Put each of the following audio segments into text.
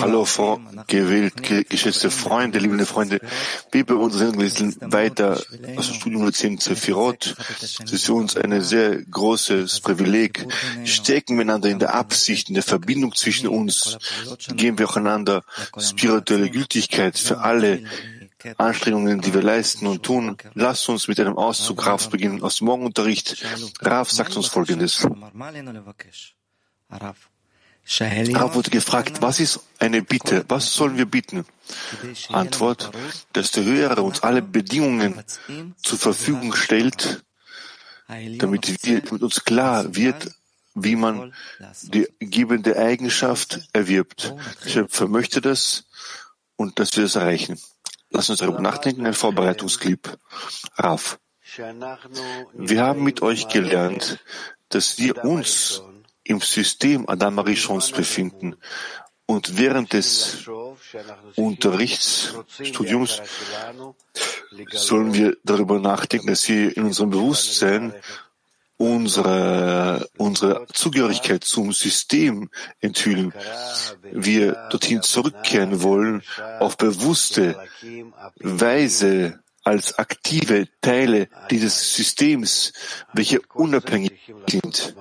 Hallo, Frau gewählt, geschätzte Freunde, liebe Freunde. Wir bei uns sind weiter aus dem Studium 10 Zephirot. Es ist für uns ein sehr großes Privileg. Stecken wir einander in der Absicht, in der Verbindung zwischen uns. Geben wir auch einander spirituelle Gültigkeit für alle Anstrengungen, die wir leisten und tun. Lasst uns mit einem Auszug Rafs beginnen aus dem Morgenunterricht. Raf sagt uns Folgendes. Rav wurde gefragt, was ist eine Bitte? Was sollen wir bitten? Antwort, dass der Höhere uns alle Bedingungen zur Verfügung stellt, damit, wir, damit uns klar wird, wie man die gebende Eigenschaft erwirbt. Der Schöpfer möchte das und dass wir das erreichen. Lass uns darüber nachdenken, ein Vorbereitungsclip. Rav. Wir haben mit euch gelernt, dass wir uns im System Adam Arishons befinden und während des Unterrichtsstudiums sollen wir darüber nachdenken, dass wir in unserem Bewusstsein unsere, unsere Zugehörigkeit zum System enthüllen. Wir dorthin zurückkehren wollen auf bewusste Weise als aktive Teile dieses Systems, welche unabhängig sind.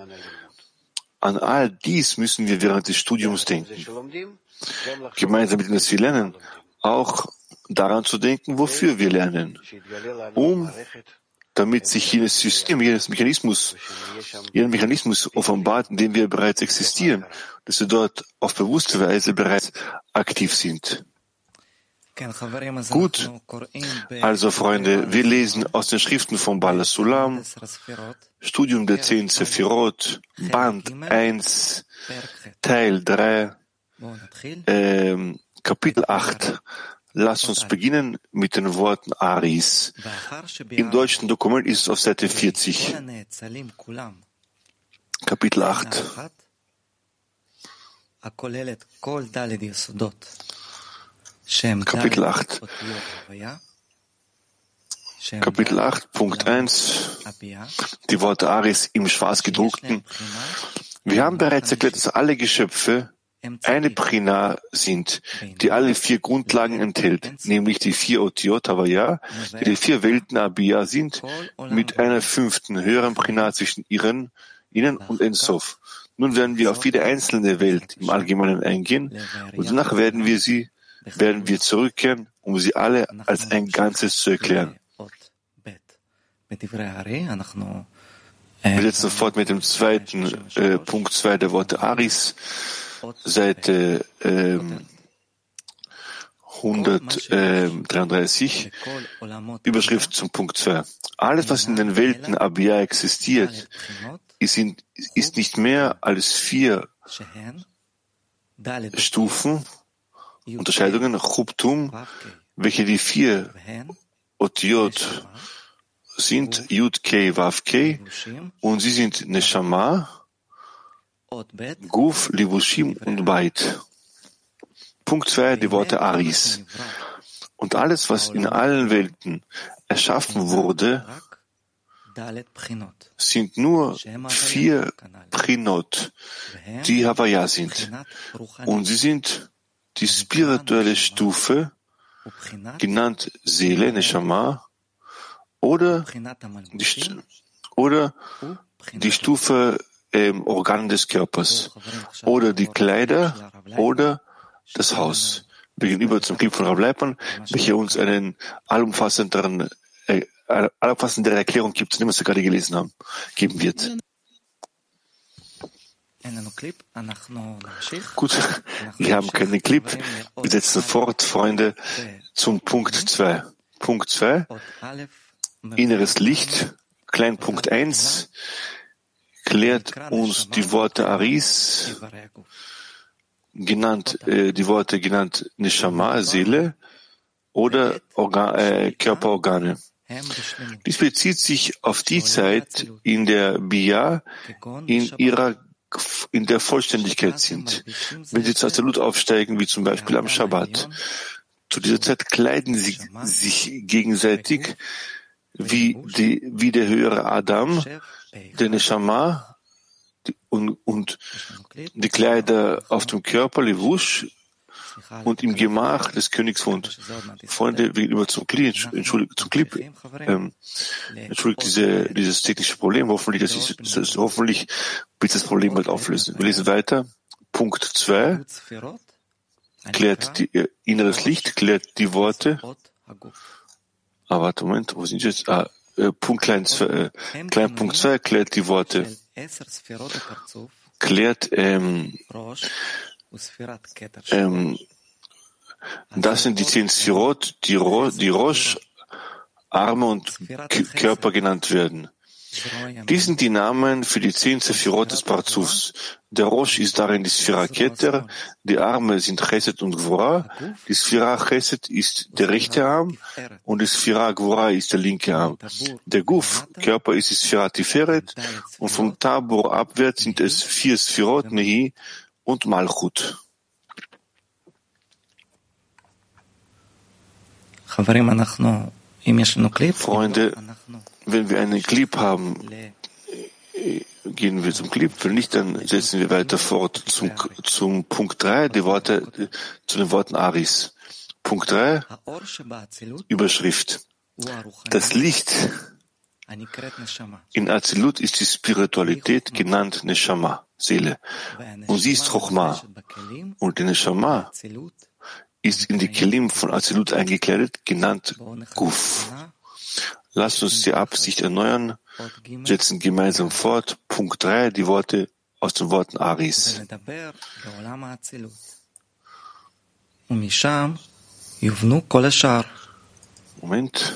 An all dies müssen wir während des Studiums denken. Gemeinsam mit dem, was wir lernen, auch daran zu denken, wofür wir lernen, um damit sich jenes System, jenes Mechanismus, jener Mechanismus offenbart, in dem wir bereits existieren, dass wir dort auf bewusste Weise bereits aktiv sind. Gut, also Freunde, wir lesen aus den Schriften von Bala Sulam, Studium der zehn Sephirot, Band 1, Teil 3, äh, Kapitel 8. Lass uns beginnen mit den Worten Aris. Im deutschen Dokument ist es auf Seite 40. Kapitel 8. Kapitel 8. Kapitel 8, Punkt 1, die Worte Aris im schwarz gedruckten. Wir haben bereits erklärt, dass alle Geschöpfe eine Prina sind, die alle vier Grundlagen enthält, nämlich die vier Otiot Havaya, die die vier Welten Abia sind, mit einer fünften höheren Prina zwischen ihren, ihnen und Ensof. Nun werden wir auf jede einzelne Welt im Allgemeinen eingehen. Und danach werden wir sie werden wir zurückkehren, um sie alle als ein Ganzes zu erklären. Wir setzen fort mit dem zweiten äh, Punkt zwei der Worte Aris, Seite ähm, 133, Überschrift zum Punkt 2. Alles, was in den Welten Abia existiert, ist, in, ist nicht mehr als vier Stufen Unterscheidungen, Chubtum, welche die vier Otiot sind, Yud K, Vav K, und sie sind Neshama, Guf, Libushim und Bait. Punkt zwei, die Worte Aris. Und alles, was in allen Welten erschaffen wurde, sind nur vier Prinot, die Havaya sind. Und sie sind die spirituelle Stufe, genannt Seele, Neshama, oder die, oder die Stufe ähm, Organ des Körpers, oder die Kleider, oder das Haus. Gegenüber zum Clip von Rav Leipmann, welcher uns einen allumfassenderen, äh, allumfassendere Erklärung gibt, den wir gerade gelesen haben, geben wird. Gut, wir haben keinen Clip. Wir setzen fort, Freunde, zum Punkt 2. Punkt 2, inneres Licht, Kleinpunkt 1, klärt uns die Worte Aris, genannt, äh, die Worte genannt Neshama, Seele, oder Organ, äh, Körperorgane. Dies bezieht sich auf die Zeit, in der Bia in ihrer in der Vollständigkeit sind. Wenn sie zu Absolut aufsteigen, wie zum Beispiel am Shabbat, zu dieser Zeit kleiden sie sich gegenseitig wie, die, wie der höhere Adam, der Neshama und, und die Kleider auf dem Körper, Levush, und im Gemach des Königs wohnt. Freunde, gegenüber zum Clip, entschuldigt, zum Clip, ähm, entschuldigt diese, dieses technische Problem. Hoffentlich, das ist, das hoffentlich wird das Problem bald auflösen. Wir lesen weiter. Punkt 2 klärt die, äh, inneres Licht, klärt die Worte. Ah, warte, Moment, wo sind jetzt? Ah, äh, Punkt klein, äh, klein Punkt 2 klärt die Worte. Klärt, ähm, ähm, das sind die zehn Sirot, die, Ro, die Rosh, Arme und Körper genannt werden. Dies sind die Namen für die zehn Sephirot des Parzufs. Der Rosh ist darin die Sphira Keter, die Arme sind Chesed und Gvora, die Sphira Chesed ist der rechte Arm und die Sphira Gvora ist der linke Arm. Der Guf, Körper ist die Sphira Tiferet und vom Tabor abwärts sind es vier Sphirot, Nehi und Malchut. Freunde, wenn wir einen Clip haben, gehen wir zum Clip. Wenn nicht, dann setzen wir weiter fort zum, zum Punkt 3, die Worte, zu den Worten Aris. Punkt 3, Überschrift. Das Licht in Azilut ist die Spiritualität genannt Neshama, Seele. Und sie ist Chochma. Und die Neshama ist in die Kelim von Azilut eingekleidet, genannt Guf. Lasst uns die Absicht erneuern, setzen gemeinsam fort. Punkt 3, die Worte aus den Worten Aris. Moment.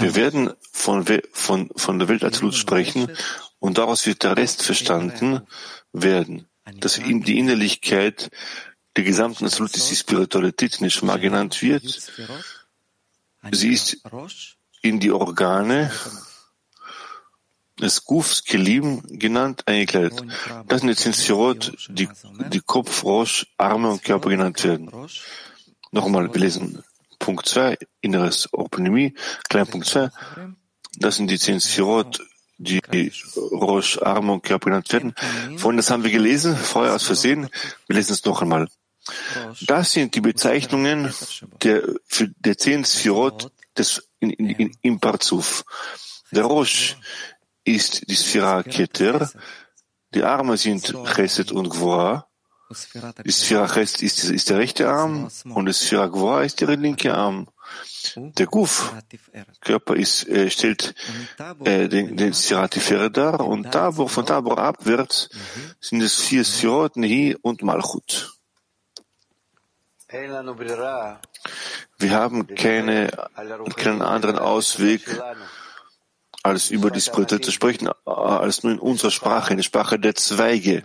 Wir werden von, von, von der Welt Azilut sprechen und daraus wird der Rest verstanden werden. dass die Innerlichkeit der gesamten Absolut ist die Spiritualität nicht mal genannt wird. Sie ist in die Organe Gufs Kelim genannt eingekleidet. Das sind in Sirot, die, die Kopf, Rosh, Arme und Körper genannt werden. Nochmal, wir lesen Punkt 2, inneres Orponymie, Kleinpunkt 2. Das sind die zehn Sirot, die Rosh, Arme und Körper genannt werden. Vorhin, das haben wir gelesen, vorher aus Versehen. Wir lesen es noch einmal. Das sind die Bezeichnungen der, für, der zehn Sphirot des, in, in, in, im Parzuf. Der Rosh ist die Sphira Keter, die Arme sind Chesed und Gvora, die Sphira Chesed ist, ist der rechte Arm und die Sphira Gvora ist der linke Arm. Der Guf, Körper ist, äh, stellt äh, den, den Siratifere dar und Tabor, von Tabor abwärts sind es vier Sirot, Nehi und Malchut. Wir haben keine, keinen anderen Ausweg, als über die Spiritualität zu sprechen, als nur in unserer Sprache, in der Sprache der Zweige,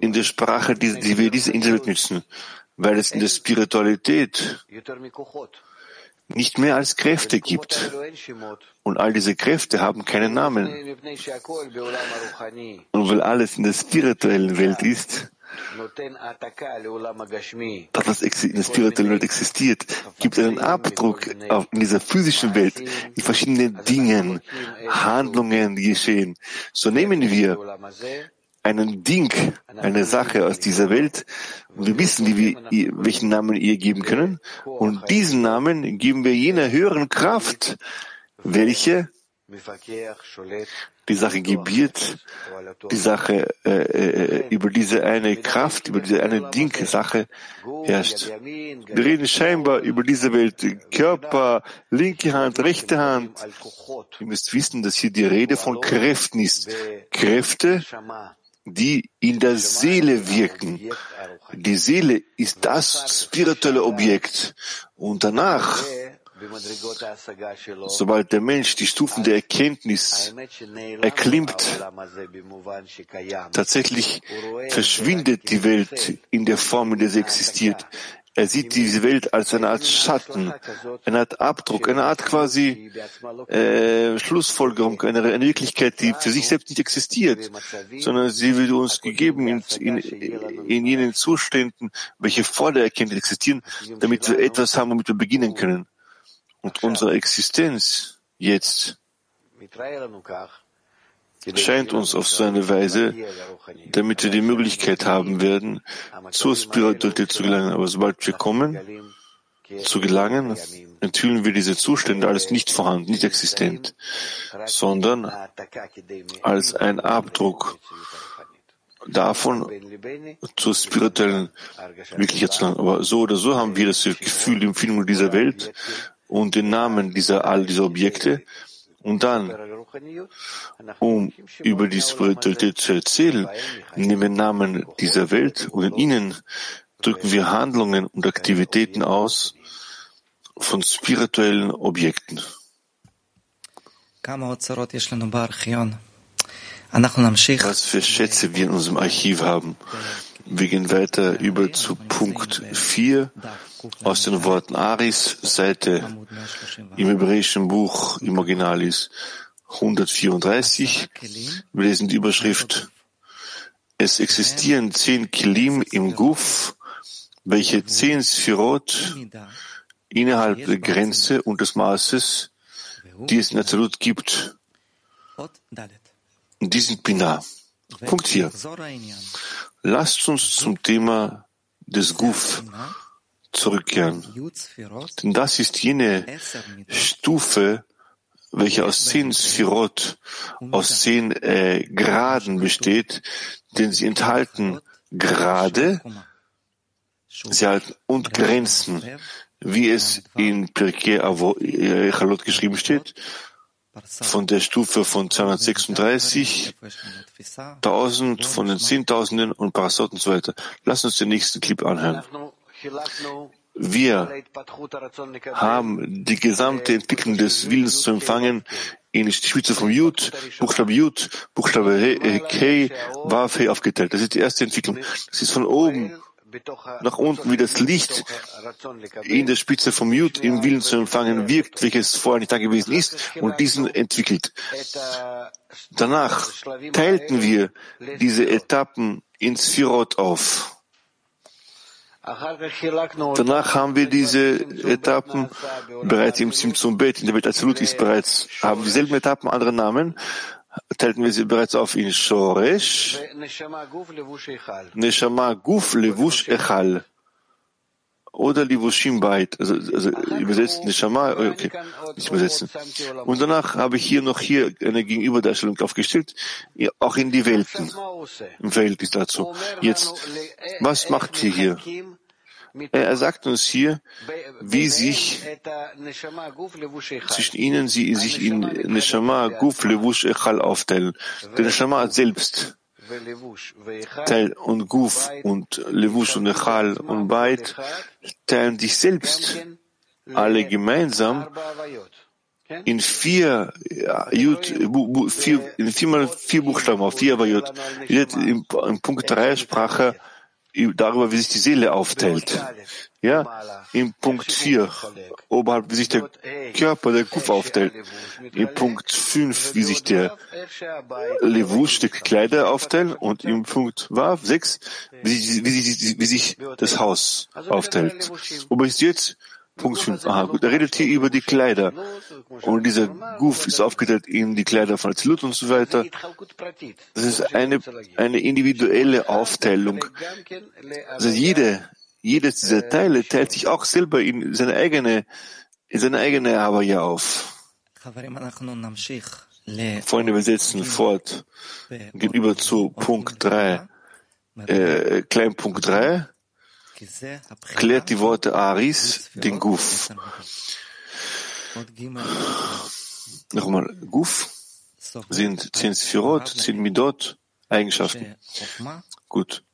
in der Sprache, die, die wir diese Insel nützen, weil es in der Spiritualität nicht mehr als Kräfte gibt. Und all diese Kräfte haben keinen Namen. Und weil alles in der spirituellen Welt ist, dass das in der spirituellen Welt existiert, gibt einen Abdruck in dieser physischen Welt, in verschiedenen Dingen, Handlungen, die geschehen. So nehmen wir einen Ding, eine Sache aus dieser Welt. Und wir wissen, wie wir, welchen Namen ihr geben können. Und diesen Namen geben wir jener höheren Kraft, welche die Sache gebiert, die Sache äh, äh, über diese eine Kraft, über diese eine Ding-Sache herrscht. Wir reden scheinbar über diese Welt, Körper, linke Hand, rechte Hand. Ihr müsst wissen, dass hier die Rede von Kräften ist. Kräfte, die in der Seele wirken. Die Seele ist das spirituelle Objekt. Und danach, sobald der Mensch die Stufen der Erkenntnis erklimmt, tatsächlich verschwindet die Welt in der Form, in der sie existiert. Er sieht diese Welt als eine Art Schatten, eine Art Abdruck, eine Art quasi äh, Schlussfolgerung, eine, Wirklichkeit, die für sich selbst nicht existiert, sondern sie wird uns gegeben in, in, in jenen Zuständen, welche vor der Erkenntnis existieren, damit wir etwas haben, womit wir beginnen können. Und unsere Existenz jetzt scheint uns auf so eine Weise, damit wir die Möglichkeit haben werden, zur Spiritualität zu gelangen. Aber sobald wir kommen, zu gelangen, enthüllen wir diese Zustände als nicht vorhanden, nicht existent, sondern als ein Abdruck davon zur spirituellen Wirklichkeit zu gelangen. Aber so oder so haben wir das Gefühl, die Empfindung dieser Welt und den Namen dieser, all dieser Objekte und dann, um über die Spiritualität zu erzählen, nehmen wir Namen dieser Welt und in ihnen drücken wir Handlungen und Aktivitäten aus von spirituellen Objekten. Was für Schätze wir in unserem Archiv haben. Wir gehen weiter über zu Punkt 4 aus den Worten Aris, Seite im hebräischen Buch im Originalis 134. Wir lesen die Überschrift Es existieren zehn Kilim im Guf, welche zehn Sphirot innerhalb der Grenze und des Maßes, die es in Azalut gibt. Und die sind Binah. Punkt 4. Lasst uns zum Thema des Guf zurückkehren. Denn das ist jene Stufe, welche aus zehn Sphirot, aus zehn äh, Graden besteht, denn sie enthalten Grade, sie halten und Grenzen, wie es in Pirkei Echalot geschrieben steht, von der Stufe von 236, 1000, von den Zehntausenden und Parasot und so weiter. Lass uns den nächsten Clip anhören. Wir haben die gesamte Entwicklung des Willens zu empfangen in die Spitze vom Jud, Buchstabe Jud, Buchstabe K, Waf, aufgeteilt. Das ist die erste Entwicklung. Das ist von oben nach unten, wie das Licht in der Spitze vom Jud im Willen zu empfangen wirkt, welches vorher nicht da gewesen ist und diesen entwickelt. Danach teilten wir diese Etappen in Sphirot auf. Danach haben wir diese Etappen bereits im Simtsum Bet, in der Welt Absolut ist bereits, haben dieselben Etappen andere Namen, teilten wir sie bereits auf in Shoresh, Neshama Guf Levush Echal. Oder Livushim Bait, also, also übersetzt Neshama, okay, nicht übersetzen. Und danach habe ich hier noch hier eine Gegenüberdarstellung aufgestellt, auch in die Welten, im Verhältnis dazu. Jetzt, was macht ihr hier? Er sagt uns hier, wie sich zwischen ihnen sie sich in Neshama, Guf, Levush, Echal aufteilen. Der Neshama selbst Teil und Guf und Levush und Echal und Beit teilen sich selbst alle gemeinsam in vier, Jud, vier, in viermal vier Buchstaben auf vier Avayot. In, Punkt drei sprach er darüber, wie sich die Seele aufteilt. Ja, in Punkt 4, oberhalb, wie sich der Körper, der Kuf aufteilt. In Punkt 5, wie sich der Levush, die Kleider aufteilt. Und in Punkt Wav 6, wie sich, wie, sich, wie sich das Haus aufteilt. Wobei ist jetzt Punkt 5. Aha, gut. Er redet hier über die Kleider. Und dieser Guf ist aufgeteilt in die Kleider von Azilut und so weiter. Das ist eine, eine individuelle Aufteilung. Also jede, jedes dieser Teile teilt sich auch selber in seine eigene, in seine eigene Havaya auf. Freunde, wir setzen fort. Gegenüber zu Punkt 3, äh, Kleinpunkt 3 klärt die Worte Aris den Guf. Nochmal, Guf sind zehn Sphirot, zehn Midot, Eigenschaften. Gut.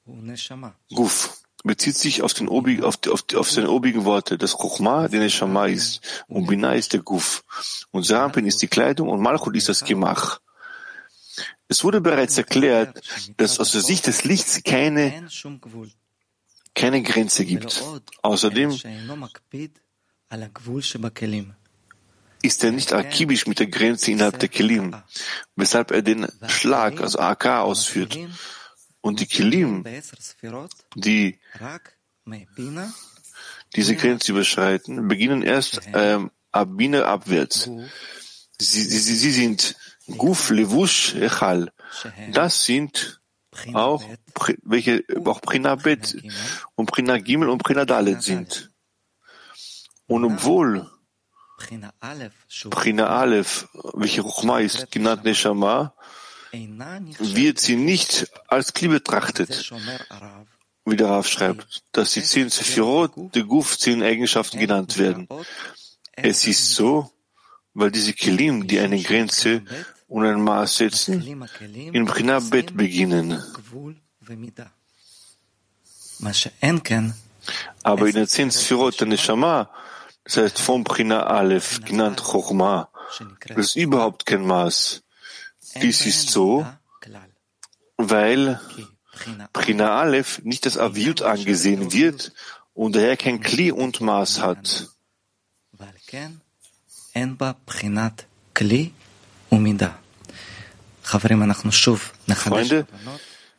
Guf bezieht sich auf, den obig, auf, die, auf, die, auf seine obigen Worte. Das Chochma, der Neshama ist, und Binah ist der Guf. Und Serampin ist die Kleidung und Malchut ist das Gemach. Es wurde bereits erklärt, dass aus der Sicht des Lichts keine keine Grenze gibt. Außerdem ist er nicht akibisch mit der Grenze innerhalb der Kelim, weshalb er den Schlag, also AK, ausführt. Und die Kelim, die diese Grenze überschreiten, beginnen erst ähm, ab Bina abwärts. Sie, sie, sie sind Guf, Levush, Echal. Das sind auch, welche auch Prina Bet und Prina Gimel und Prina Dalet sind. Und obwohl Prina Aleph, welche Ruchma ist, genannt Neshama, wird sie nicht als Kli betrachtet, wie der Rav schreibt, dass die zehn Sephirot, die Guf, zehn Eigenschaften genannt werden. Es ist so, weil diese Kelim, die eine Grenze und ein Maß setzen, in Prina Bet beginnen. Aber in der zehn Sephirot der Neshama, das heißt vom Prina Aleph, genannt Chochma, das ist überhaupt kein Maß. Dies ist so, weil Prina Aleph nicht als Aviut angesehen wird und daher kein Kli und Maß hat. Freunde,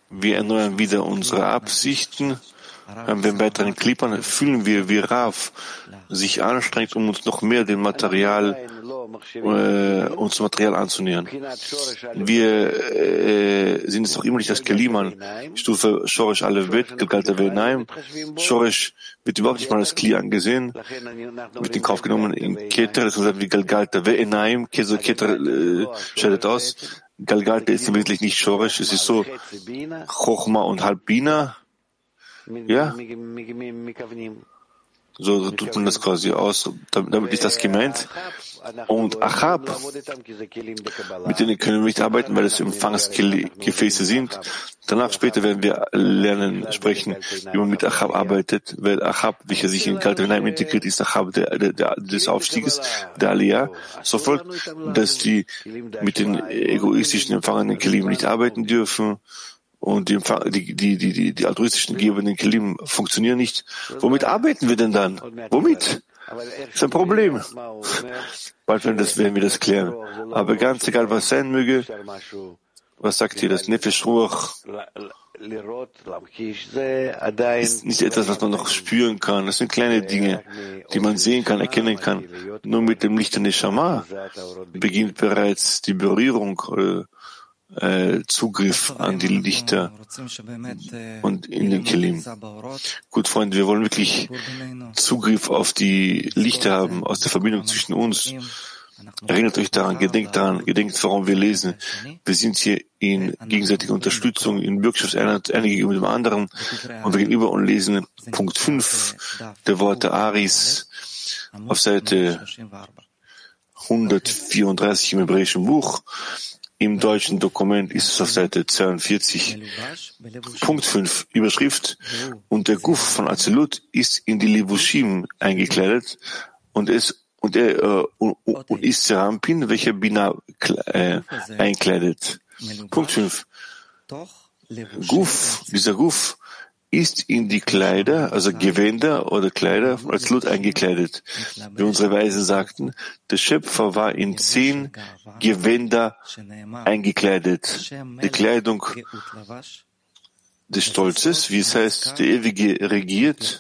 wir erneuern wieder unsere Absichten. Wir weiteren Klippern fühlen wir, wie Rav sich anstrengt, um uns noch mehr dem Material äh, uns Material anzunähern. Wir äh, sind es auch immer nicht das Kaliman, Stufe Shorish Alevet, Galgalta Venaim. Shorish wird überhaupt nicht mal als Kli angesehen, wird in Kauf genommen in Keter, das ist wie Galgalta Venaim, Keter, Keter äh, scheidet aus. Galgalta ist wirklich nicht Shorish, es ist so Chochma und Halbina. Ja? So, tut man das quasi aus. Damit ist das gemeint. Und Achab, mit denen können wir nicht arbeiten, weil es Empfangsgefäße sind. Danach später werden wir lernen, sprechen, wie man mit Achab arbeitet, weil Achab, welcher sich in Kalte hinein integriert, ist Achab der, der, der, des Aufstieges, der Aliyah. So folgt, dass die mit den egoistischen empfangenen Kelim nicht arbeiten dürfen und die, die, die, die, die altruistischen gebenden Kelim funktionieren nicht. Womit arbeiten wir denn dann? Womit? Das ist ein Problem. Bald werden, das, werden wir das klären. Aber ganz egal, was sein möge, was sagt hier das Nefesh Ruach? Ist nicht etwas, was man noch spüren kann. Das sind kleine Dinge, die man sehen kann, erkennen kann. Nur mit dem Licht der Neshama beginnt bereits die Berührung äh, äh, Zugriff an die Lichter und in den Kelim. Gut, Freunde, wir wollen wirklich Zugriff auf die Lichter haben, aus der Verbindung zwischen uns. Erinnert euch daran, gedenkt daran, gedenkt, warum wir lesen. Wir sind hier in gegenseitiger Unterstützung, in Bürgschaftseinheit, einer gegenüber dem anderen. und wir gegenüber und lesen Punkt 5 der Worte Aris auf Seite 134 im hebräischen Buch. Im deutschen Dokument ist es auf Seite 42. Punkt 5, Überschrift. Und der Guf von Azelut ist in die Levushim eingekleidet und es und er äh, und, und ist Serampin, welcher Bina äh, einkleidet. Punkt 5. Guf, dieser Guf ist in die Kleider, also Gewänder oder Kleider als Lut eingekleidet. Wie unsere Weisen sagten, der Schöpfer war in zehn Gewänder eingekleidet. Die Kleidung des Stolzes, wie es heißt, der Ewige regiert.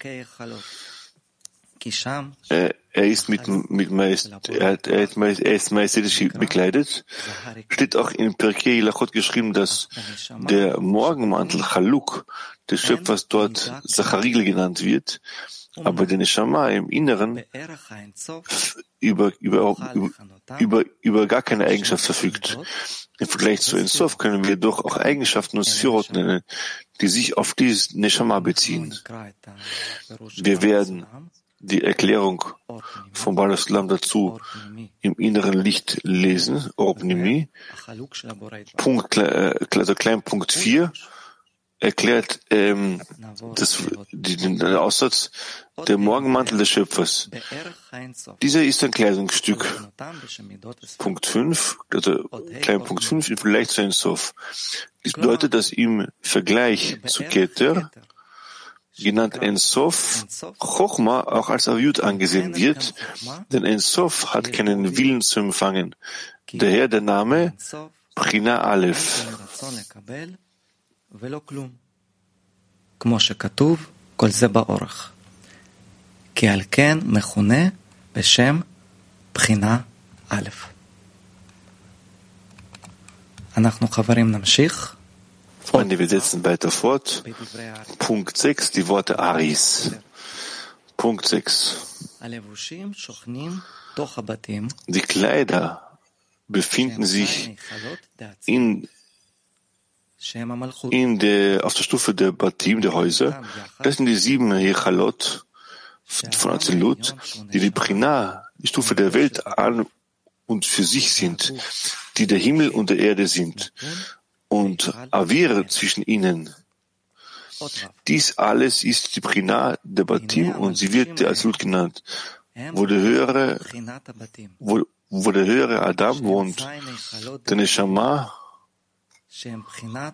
Er, er ist mit, mit Majest, er, er, ist majestätisch bekleidet. Steht auch in Perkei Lachot geschrieben, dass der Morgenmantel Chaluk des Schöpfers dort Zacharil genannt wird, aber der Neshama im Inneren über, über, über, über gar keine Eigenschaft verfügt. Im Vergleich zu Ensof können wir doch auch Eigenschaften und Sphirot nennen, die sich auf dieses Neshama beziehen. Wir werden die Erklärung von Balaslam dazu im inneren Licht lesen, Orpnimi, Punkt, äh, also Kleinpunkt 4, erklärt ähm, das, den Aussatz der Morgenmantel des Schöpfers. Dieser ist ein Kleidungsstück. Punkt 5, also klein Punkt 5 im Vergleich zu Ensof. Dies bedeutet, dass im Vergleich zu Keter genannt Ensof, Chochma auch als Aviut angesehen wird, denn Ensof hat keinen Willen zu empfangen. Daher der Name Prina Aleph. כמו שכתוב, כל זה באורך. כי על כן מכונה בשם בחינה א'. אנחנו חברים נמשיך. Freunde, wir setzen weiter fort. Punkt 6, die Worte Aris. Punkt 6. Die Kleider befinden sich in, in der, auf der Stufe der Batim, der Häuser. Das sind die sieben Hechalot von Azilut, die die Prina, die Stufe der Welt an und für sich sind, die der Himmel und der Erde sind. Und Avir zwischen ihnen. Dies alles ist die Prina der Batim und sie wird der Azilut genannt, wo der höhere, wo, wo der höhere Adam wohnt. Der Neshama,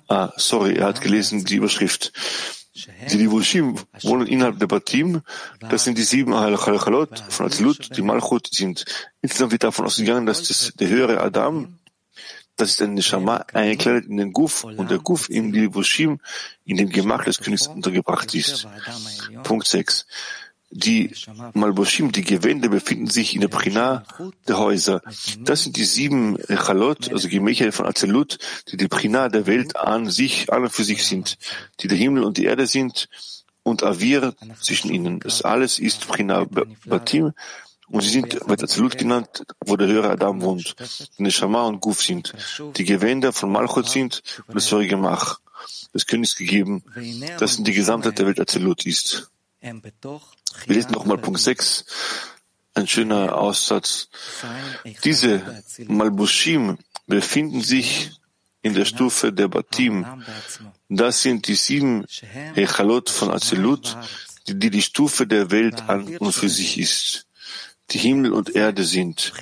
ah, sorry, er hat gelesen die Überschrift. Die Livushim wohnen innerhalb der Batim. Das sind die sieben Halachalot von Azilut, die Malchut sind. Insgesamt wird davon ausgegangen, dass das, der höhere Adam das ist ein Neshama eingekleidet in den Guf und der Guf in die Livushim in dem Gemach des Königs untergebracht ist. Punkt 6. Die Malboshim, die Gewände, befinden sich in der Prina der Häuser. Das sind die sieben Chalot, also Gemächer von Azelut, die die Prina der Welt an sich, an und für sich sind, die der Himmel und die Erde sind und Avir zwischen ihnen. Das alles ist Prina Batim und sie sind, wird Azelut genannt, wo der höhere Adam wohnt, die Neshama und Guf sind, die Gewänder von Malchut sind und das höhere Gemach des Königs gegeben, das in die Gesamtheit der Welt Azelut ist. Wir lesen nochmal Punkt 6, ein schöner Aussatz. Diese Malbushim befinden sich in der Stufe der Batim. Das sind die sieben Echalot von Azelut, die, die die Stufe der Welt an und für sich ist, die Himmel und Erde sind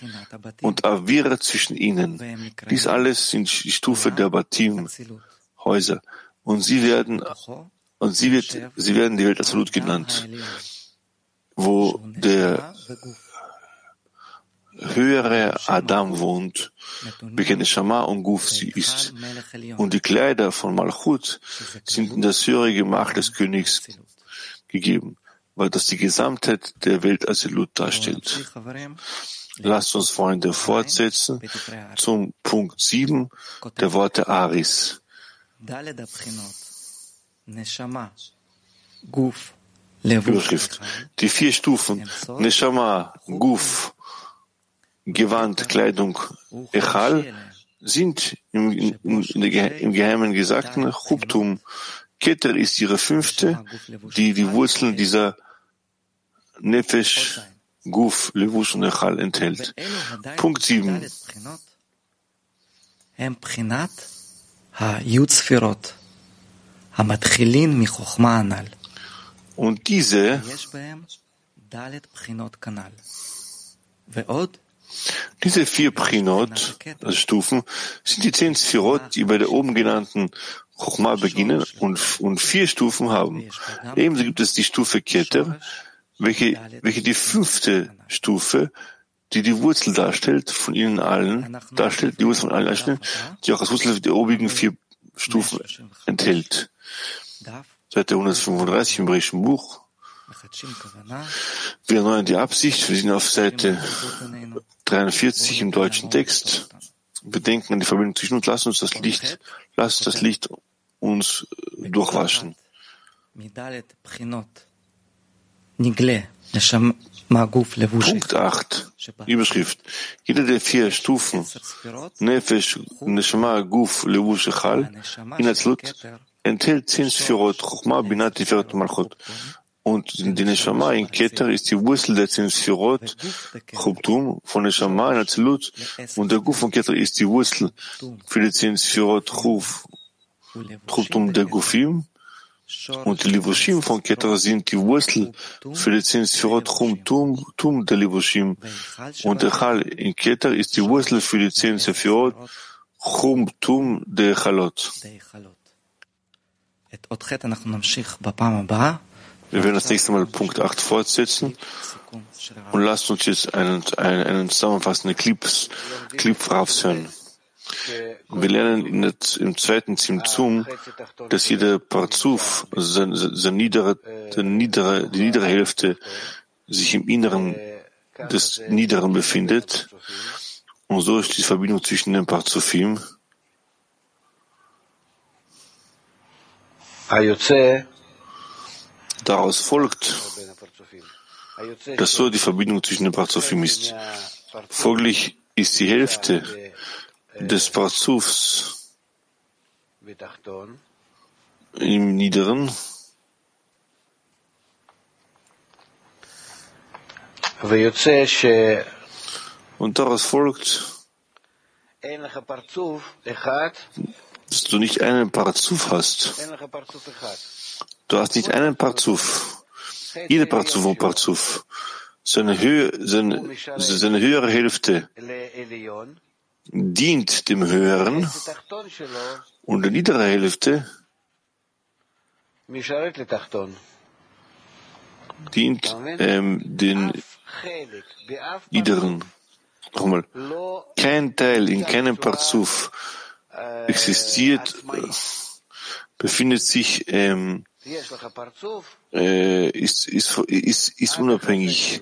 und Avira zwischen ihnen. Dies alles sind die Stufe der Batim, Häuser. Und sie werden, und sie wird, sie werden die Welt Azelut genannt wo der höhere Adam wohnt, wie Shama und Guf sie ist. Und die Kleider von Malchut sind in das höhere Gemach des Königs gegeben, weil das die Gesamtheit der Welt Azilut darstellt. Lasst uns, Freunde, fortsetzen zum Punkt 7 der Worte Aris. Überschrift. Die vier Stufen, Neshama, Guf, Gewand, Kleidung, Echal, sind im, im, Geheimen Gesagten Chubtum. Keter ist ihre fünfte, die die Wurzeln dieser Nefesh, Guf, Levus und Echal enthält. Punkt 7. Yutzfirot, Hamatchilin Michochma Anal. Und diese diese vier Prinot, also Stufen, sind die zehn Sphirot, die bei der oben genannten Chochma beginnen und, und vier Stufen haben. Ebenso gibt es die Stufe Keter, welche, welche die fünfte Stufe, die die Wurzel darstellt, von ihnen allen, darstellt, die Wurzel von allen darstellt, die auch als Wurzel der obigen vier Stufen enthält. Seite 135 im Hebräischen Buch. Wir erneuern die Absicht. Wir sind auf Seite 43 im deutschen Text. Wir denken an die Verbindung zwischen uns. Lass uns das Licht, lass das Licht uns durchwaschen. Punkt 8. Überschrift. Jede der vier Stufen, Nefesh, Neshama, Guf, Levush, in Atzlut, enthält zehn Sphirot, Chochma, Binat, Tiferet, Malchut. Und die Neshama in Keter ist die Wurzel der zehn Sphirot, Chubtum, von Neshama in Azilut, und der Guf von Keter ist die Wurzel für die zehn Sphirot, Chuf, Chubtum der Gufim, und die Livushim von Keter sind die Wurzel für die zehn Sphirot, Chum, Tum der Livushim, und der Chal in Keter ist die Wurzel für die zehn Sphirot, Chum, Tum der Chalot. Wir werden das nächste Mal Punkt 8 fortsetzen und lasst uns jetzt einen, einen, einen zusammenfassenden Clip, Clip hören. Wir lernen der, im zweiten Zimtzum, dass jeder Parzuf, sein, sein niedere, niedere, die niedere Hälfte, sich im Inneren des Niederen befindet. Und so ist die Verbindung zwischen den Parzufim. Daraus folgt, dass so die Verbindung zwischen den Parzufim ist. Folglich ist die Hälfte des Parzufs im Niederen und daraus folgt, dass du nicht einen Parzuf hast. Du hast nicht einen Parzuf. Jeder Parzuf und Parzuf. Seine, Höhe, seine, seine höhere Hälfte dient dem Höheren und die niedere Hälfte dient ähm, den Niederen. Nochmal. Kein Teil in keinem Parzuf existiert, befindet sich, ähm, äh, ist, ist, ist, ist unabhängig.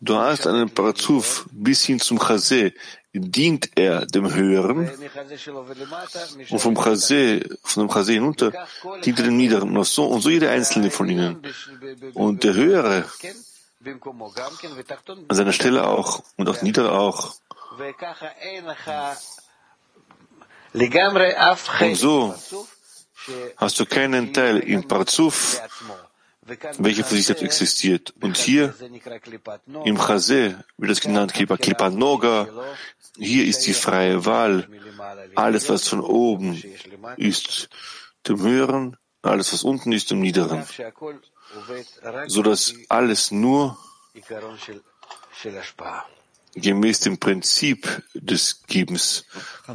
Du hast einen Parzuf bis hin zum Chase, dient er dem Höheren und vom Chase, von dem Chase hinunter dient er dem Niederen und so, und so jeder einzelne von ihnen. Und der Höhere an seiner Stelle auch und auch Niedere auch. Und so hast du keinen Teil im Parzuf, welcher für sich selbst existiert. Und hier im Chase wird das genannt Klipa Noga. Hier ist die freie Wahl. Alles, was von oben ist, dem Höheren, alles, was unten ist, dem Niederen. So dass alles nur gemäß dem Prinzip des Gebens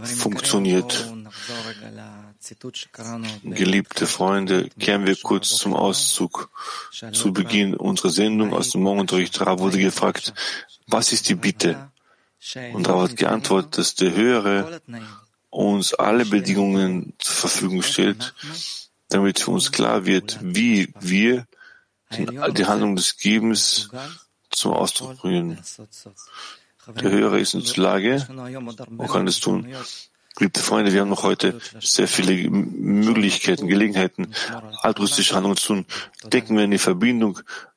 funktioniert. Geliebte Freunde, kehren wir kurz zum Auszug. Zu Beginn unserer Sendung aus dem Morgenunterricht wurde gefragt, was ist die Bitte? Und Rav hat geantwortet, dass der Höhere uns alle Bedingungen zur Verfügung stellt, damit für uns klar wird, wie wir die Handlung des Gebens zum Ausdruck bringen. Der Höhere ist in der Lage und kann es tun. Liebe Freunde, wir haben noch heute sehr viele Möglichkeiten, Gelegenheiten, altruistische Handlungen zu tun. Decken wir in die Verbindung